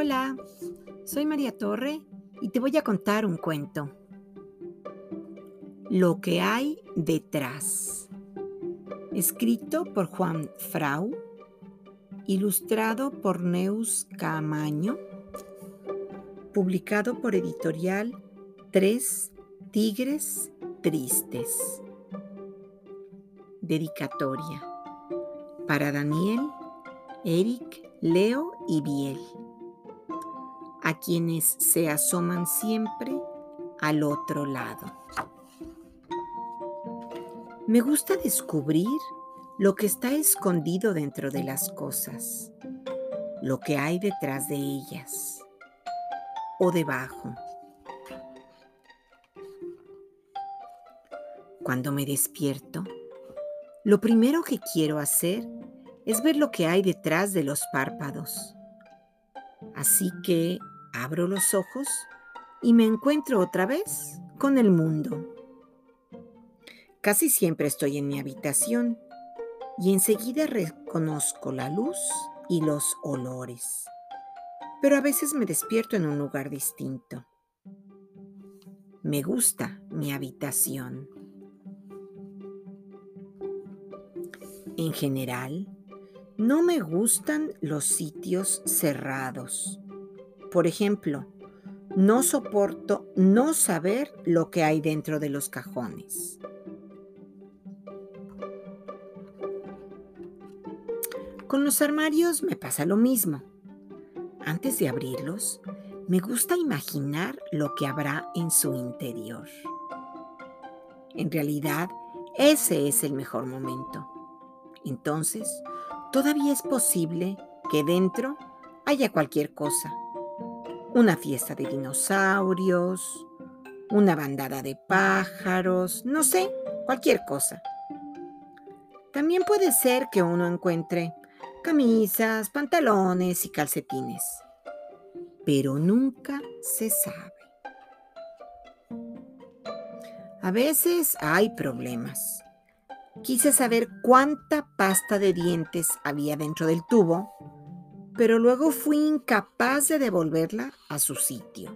Hola, soy María Torre y te voy a contar un cuento. Lo que hay detrás. Escrito por Juan Frau, ilustrado por Neus Camaño, publicado por editorial Tres Tigres Tristes. Dedicatoria para Daniel, Eric, Leo y Biel a quienes se asoman siempre al otro lado. Me gusta descubrir lo que está escondido dentro de las cosas, lo que hay detrás de ellas o debajo. Cuando me despierto, lo primero que quiero hacer es ver lo que hay detrás de los párpados. Así que Abro los ojos y me encuentro otra vez con el mundo. Casi siempre estoy en mi habitación y enseguida reconozco la luz y los olores. Pero a veces me despierto en un lugar distinto. Me gusta mi habitación. En general, no me gustan los sitios cerrados por ejemplo, no soporto no saber lo que hay dentro de los cajones. Con los armarios me pasa lo mismo. Antes de abrirlos, me gusta imaginar lo que habrá en su interior. En realidad, ese es el mejor momento. Entonces, todavía es posible que dentro haya cualquier cosa una fiesta de dinosaurios, una bandada de pájaros, no sé, cualquier cosa. También puede ser que uno encuentre camisas, pantalones y calcetines, pero nunca se sabe. A veces hay problemas. Quise saber cuánta pasta de dientes había dentro del tubo pero luego fui incapaz de devolverla a su sitio.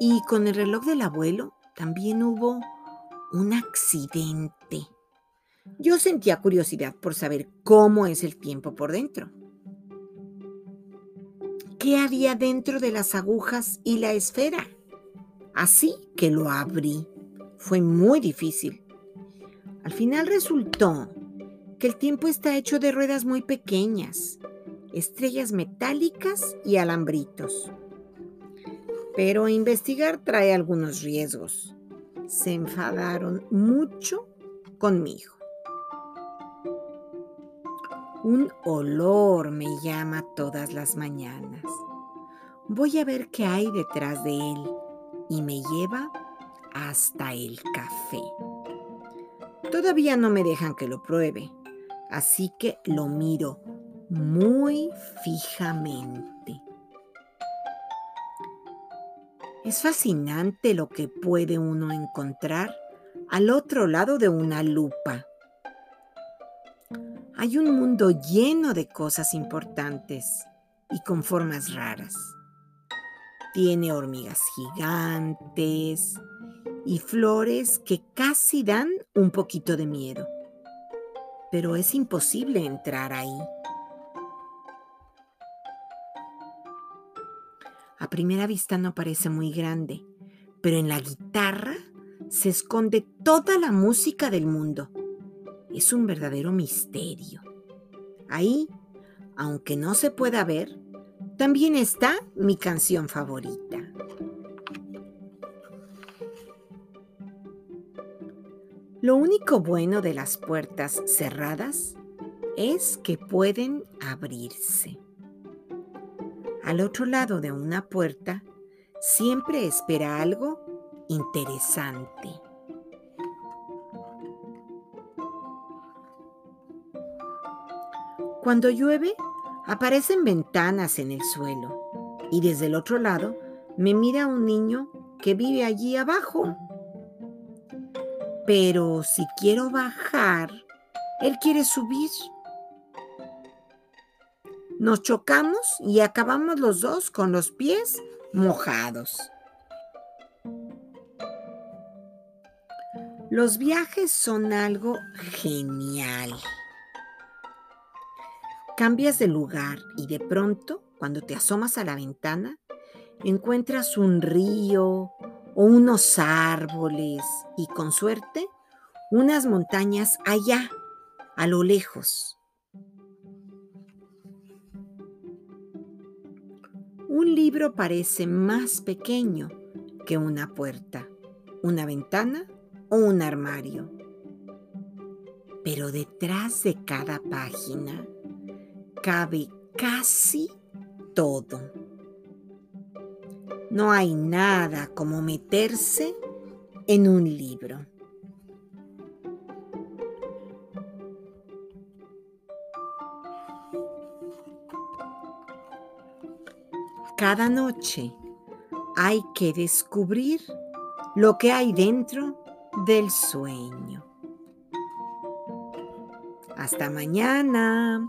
Y con el reloj del abuelo también hubo un accidente. Yo sentía curiosidad por saber cómo es el tiempo por dentro. ¿Qué había dentro de las agujas y la esfera? Así que lo abrí. Fue muy difícil. Al final resultó el tiempo está hecho de ruedas muy pequeñas, estrellas metálicas y alambritos. Pero investigar trae algunos riesgos. Se enfadaron mucho conmigo. Un olor me llama todas las mañanas. Voy a ver qué hay detrás de él y me lleva hasta el café. Todavía no me dejan que lo pruebe, así que lo miro muy fijamente. Es fascinante lo que puede uno encontrar al otro lado de una lupa. Hay un mundo lleno de cosas importantes y con formas raras. Tiene hormigas gigantes y flores que casi dan un poquito de miedo pero es imposible entrar ahí. A primera vista no parece muy grande, pero en la guitarra se esconde toda la música del mundo. Es un verdadero misterio. Ahí, aunque no se pueda ver, también está mi canción favorita. Lo único bueno de las puertas cerradas es que pueden abrirse. Al otro lado de una puerta siempre espera algo interesante. Cuando llueve, aparecen ventanas en el suelo y desde el otro lado me mira un niño que vive allí abajo. Pero si quiero bajar, él quiere subir. Nos chocamos y acabamos los dos con los pies mojados. Los viajes son algo genial. Cambias de lugar y de pronto, cuando te asomas a la ventana, encuentras un río o unos árboles y con suerte unas montañas allá, a lo lejos. Un libro parece más pequeño que una puerta, una ventana o un armario. Pero detrás de cada página cabe casi todo. No hay nada como meterse en un libro. Cada noche hay que descubrir lo que hay dentro del sueño. Hasta mañana.